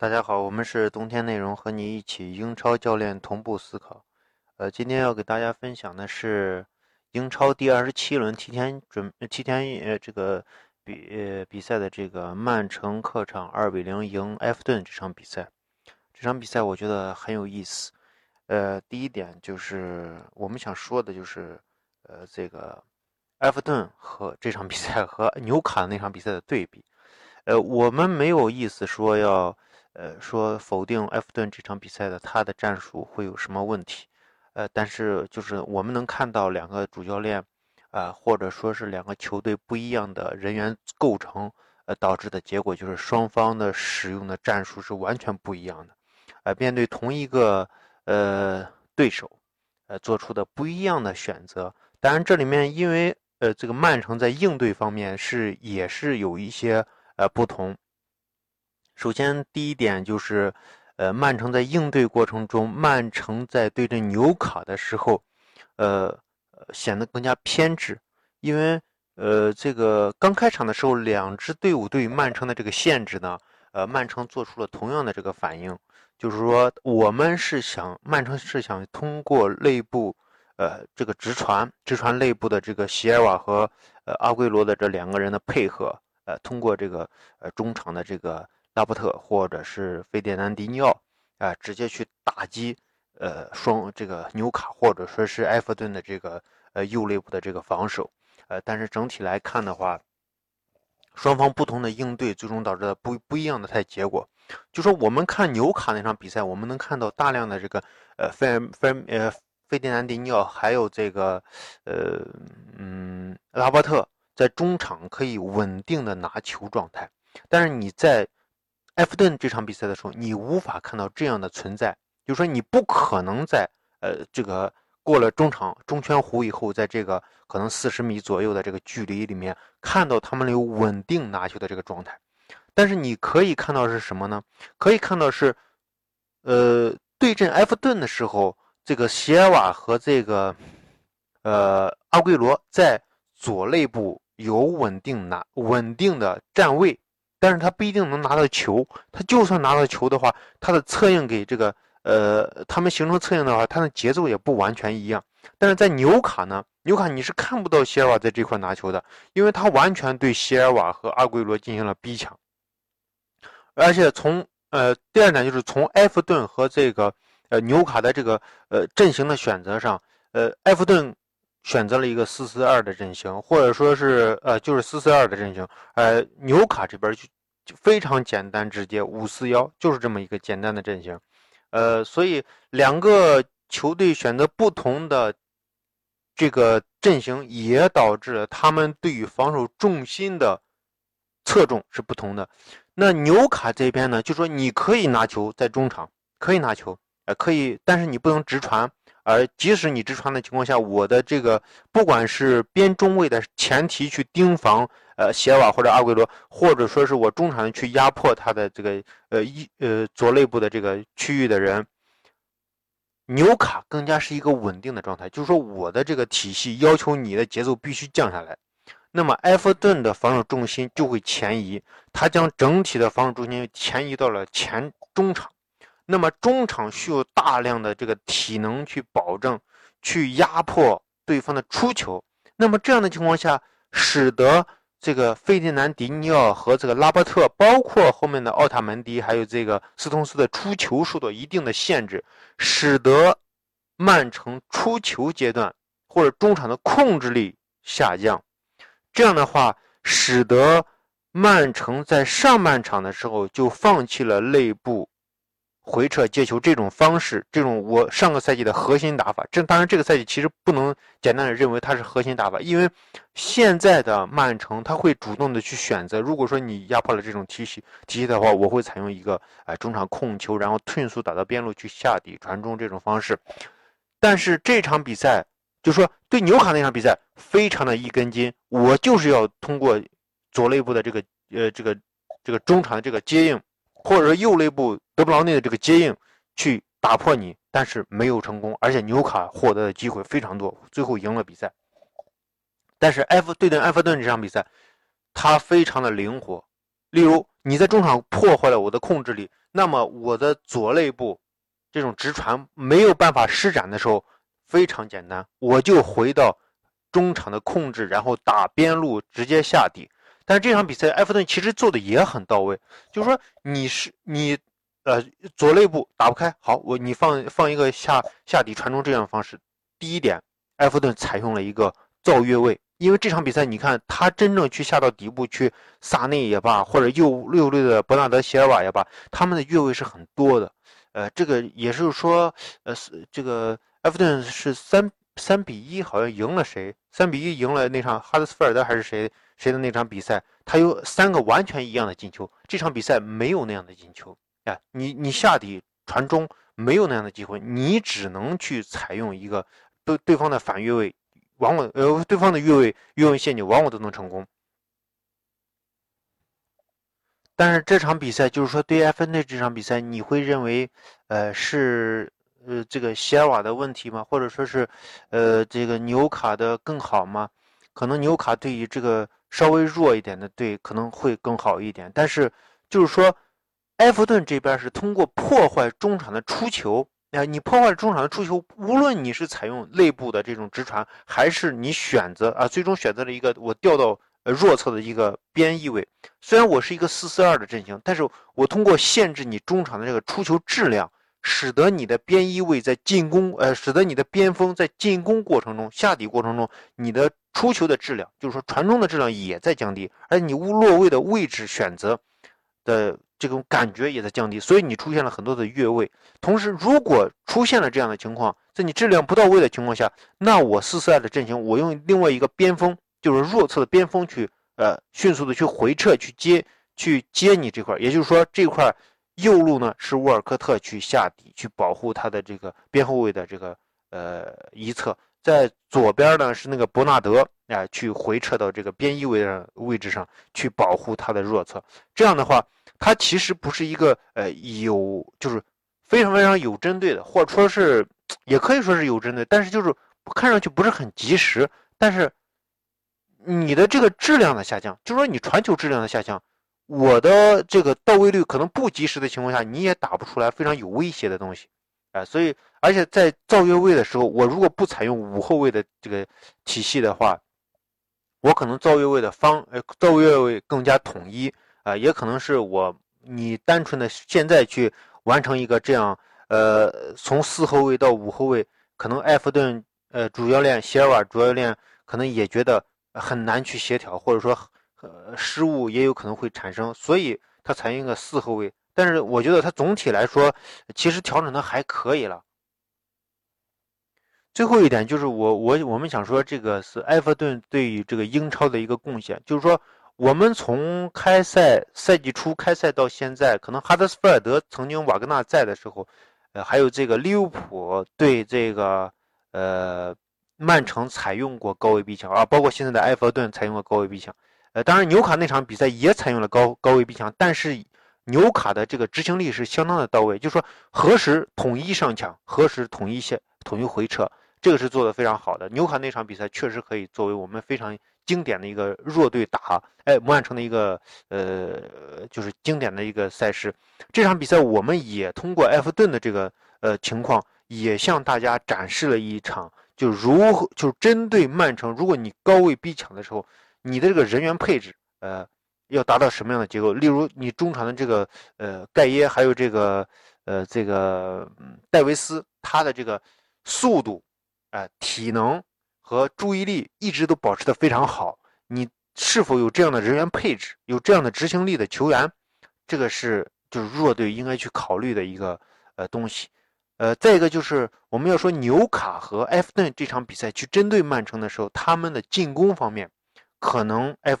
大家好，我们是冬天内容，和你一起英超教练同步思考。呃，今天要给大家分享的是英超第二十七轮提前准提前呃这个比呃比赛的这个曼城客场二比零赢埃弗顿这场比赛。这场比赛我觉得很有意思。呃，第一点就是我们想说的就是呃这个埃弗顿和这场比赛和纽卡那场比赛的对比。呃，我们没有意思说要。呃，说否定埃弗顿这场比赛的他的战术会有什么问题？呃，但是就是我们能看到两个主教练，啊，或者说是两个球队不一样的人员构成，呃，导致的结果就是双方的使用的战术是完全不一样的，呃，面对同一个呃对手，呃，做出的不一样的选择。当然，这里面因为呃这个曼城在应对方面是也是有一些呃不同。首先，第一点就是，呃，曼城在应对过程中，曼城在对阵纽卡的时候，呃，显得更加偏执，因为，呃，这个刚开场的时候，两支队伍对于曼城的这个限制呢，呃，曼城做出了同样的这个反应，就是说，我们是想，曼城是想通过内部，呃，这个直传，直传内部的这个席尔瓦和呃阿圭罗的这两个人的配合，呃，通过这个呃中场的这个。拉波特或者是费迪南迪尼奥啊，直接去打击呃双这个纽卡或者说是埃弗顿的这个呃右肋部的这个防守，呃，但是整体来看的话，双方不同的应对最终导致的不不一样的赛结果。就说我们看纽卡那场比赛，我们能看到大量的这个呃费费呃费迪南迪尼奥还有这个呃嗯拉波特在中场可以稳定的拿球状态，但是你在埃弗顿这场比赛的时候，你无法看到这样的存在，就是说你不可能在呃这个过了中场中圈弧以后，在这个可能四十米左右的这个距离里面看到他们有稳定拿球的这个状态。但是你可以看到是什么呢？可以看到是，呃，对阵埃弗顿的时候，这个席尔瓦和这个呃阿圭罗在左肋部有稳定拿稳定的站位。但是他不一定能拿到球，他就算拿到球的话，他的策应给这个呃，他们形成策应的话，他的节奏也不完全一样。但是在纽卡呢，纽卡你是看不到席尔瓦在这块拿球的，因为他完全对席尔瓦和阿圭罗进行了逼抢。而且从呃第二点就是从埃弗顿和这个呃纽卡的这个呃阵型的选择上，呃埃弗顿。选择了一个四四二的阵型，或者说是呃，就是四四二的阵型。呃，纽卡这边就非常简单直接，五四幺就是这么一个简单的阵型。呃，所以两个球队选择不同的这个阵型，也导致了他们对于防守重心的侧重是不同的。那纽卡这边呢，就说你可以拿球在中场，可以拿球，呃，可以，但是你不能直传。而即使你直传的情况下，我的这个不管是边中卫的前提去盯防，呃，席尔瓦或者阿圭罗，或者说是我中场去压迫他的这个呃一呃左内部的这个区域的人，纽卡更加是一个稳定的状态，就是说我的这个体系要求你的节奏必须降下来，那么埃弗顿的防守重心就会前移，他将整体的防守重心前移到了前中场。那么中场需要大量的这个体能去保证，去压迫对方的出球。那么这样的情况下，使得这个费迪南迪尼奥和这个拉波特，包括后面的奥塔门迪，还有这个斯通斯的出球受到一定的限制，使得曼城出球阶段或者中场的控制力下降。这样的话，使得曼城在上半场的时候就放弃了内部。回撤接球这种方式，这种我上个赛季的核心打法，这当然这个赛季其实不能简单的认为它是核心打法，因为现在的曼城他会主动的去选择，如果说你压迫了这种体系体系的话，我会采用一个哎中场控球，然后迅速打到边路去下底传中这种方式。但是这场比赛，就说对纽卡那场比赛非常的一根筋，我就是要通过左内部的这个呃这个这个中场的这个接应。或者说右内部德布劳内的这个接应去打破你，但是没有成功，而且纽卡获得的机会非常多，最后赢了比赛。但是埃弗对阵埃弗顿这场比赛，他非常的灵活，例如你在中场破坏了我的控制力，那么我的左肋部这种直传没有办法施展的时候，非常简单，我就回到中场的控制，然后打边路直接下底。但是这场比赛埃弗顿其实做的也很到位，就是说你是你，呃，左肋部打不开，好，我你放放一个下下底传中这样的方式。第一点，埃弗顿采用了一个造越位。因为这场比赛，你看他真正去下到底部去，萨内也罢，或者右右路的伯纳德席尔瓦也罢，他们的越位是很多的。呃，这个也是说，呃，这个埃弗顿是三三比一，好像赢了谁？三比一赢了那场哈德斯菲尔德还是谁谁的那场比赛？他有三个完全一样的进球。这场比赛没有那样的进球你你下底传中没有那样的机会，你只能去采用一个对对方的反越位。往往呃，对方的越位越位陷阱往往都能成功，但是这场比赛就是说对埃弗顿这场比赛，你会认为，呃，是呃这个席尔瓦的问题吗？或者说是，呃，这个纽卡的更好吗？可能纽卡对于这个稍微弱一点的队可能会更好一点，但是就是说，埃弗顿这边是通过破坏中场的出球。啊，你破坏了中场的出球，无论你是采用内部的这种直传，还是你选择啊，最终选择了一个我调到呃弱侧的一个边翼位。虽然我是一个四四二的阵型，但是我通过限制你中场的这个出球质量，使得你的边翼位在进攻，呃，使得你的边锋在进攻过程中下底过程中，你的出球的质量，就是说传中的质量也在降低，而你落位的位置选择的。这种感觉也在降低，所以你出现了很多的越位。同时，如果出现了这样的情况，在你质量不到位的情况下，那我四四二的阵型，我用另外一个边锋，就是弱侧的边锋去，呃，迅速的去回撤，去接，去接你这块。也就是说，这块右路呢是沃尔科特去下底，去保护他的这个边后卫的这个呃一侧，在左边呢是那个伯纳德，啊，去回撤到这个边翼位的位置上去保护他的弱侧。这样的话。他其实不是一个呃有就是非常非常有针对的，或者说是也可以说是有针对，但是就是看上去不是很及时。但是你的这个质量的下降，就说你传球质量的下降，我的这个到位率可能不及时的情况下，你也打不出来非常有威胁的东西，哎，所以而且在造越位的时候，我如果不采用五后卫的这个体系的话，我可能造越位的方呃造越位更加统一。啊，也可能是我你单纯的现在去完成一个这样，呃，从四后卫到五后卫，可能埃弗顿呃主教练席尔瓦主教练可能也觉得很难去协调，或者说呃失误也有可能会产生，所以他采用一个四后卫。但是我觉得他总体来说其实调整的还可以了。最后一点就是我我我们想说这个是埃弗顿对于这个英超的一个贡献，就是说。我们从开赛赛季初开赛到现在，可能哈德斯菲尔德曾经瓦格纳在的时候，呃，还有这个利物浦对这个呃曼城采用过高位逼抢啊，包括现在的埃弗顿采用过高位逼抢，呃，当然纽卡那场比赛也采用了高高位逼抢，但是纽卡的这个执行力是相当的到位，就是说何时统一上抢，何时统一线统一回撤，这个是做的非常好的。纽卡那场比赛确实可以作为我们非常。经典的一个弱队打，哎，曼城的一个呃，就是经典的一个赛事。这场比赛我们也通过埃弗顿的这个呃情况，也向大家展示了一场，就如何就针对曼城，如果你高位逼抢的时候，你的这个人员配置，呃，要达到什么样的结构？例如你中场的这个呃盖耶，还有这个呃这个戴维斯，他的这个速度，哎，体能。和注意力一直都保持的非常好，你是否有这样的人员配置，有这样的执行力的球员，这个是就是弱队应该去考虑的一个呃东西，呃，再一个就是我们要说纽卡和埃弗顿这场比赛去针对曼城的时候，他们的进攻方面，可能埃弗